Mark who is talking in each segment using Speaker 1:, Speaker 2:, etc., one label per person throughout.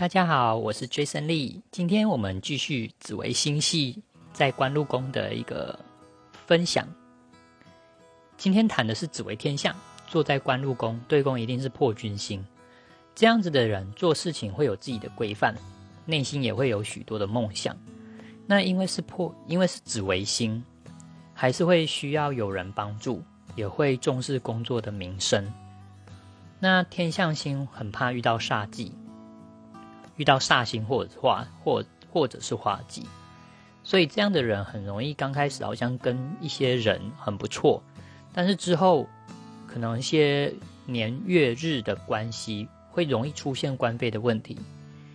Speaker 1: 大家好，我是 Jason Lee。今天我们继续紫微星系在官禄宫的一个分享。今天谈的是紫微天象，坐在官禄宫，对宫一定是破军星。这样子的人做事情会有自己的规范，内心也会有许多的梦想。那因为是破，因为是紫微星，还是会需要有人帮助，也会重视工作的名声。那天象星很怕遇到煞忌。遇到煞星或者化或或者是化忌，所以这样的人很容易刚开始好像跟一些人很不错，但是之后可能一些年月日的关系会容易出现官非的问题，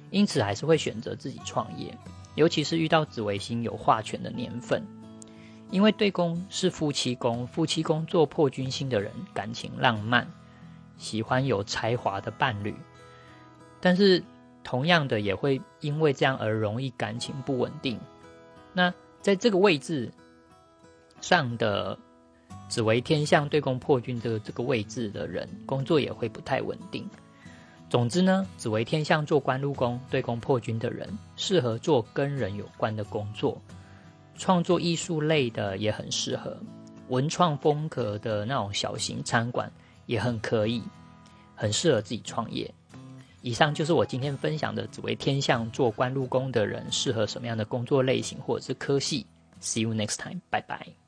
Speaker 1: 因此还是会选择自己创业，尤其是遇到紫微星有化权的年份，因为对宫是夫妻宫，夫妻宫做破军星的人感情浪漫，喜欢有才华的伴侣，但是。同样的，也会因为这样而容易感情不稳定。那在这个位置上的紫微天象对宫破军这个这个位置的人，工作也会不太稳定。总之呢，紫微天象做官禄宫对宫破军的人，适合做跟人有关的工作，创作艺术类的也很适合，文创风格的那种小型餐馆也很可以，很适合自己创业。以上就是我今天分享的紫微天象做官禄宫的人适合什么样的工作类型或者是科系。See you next time，拜拜。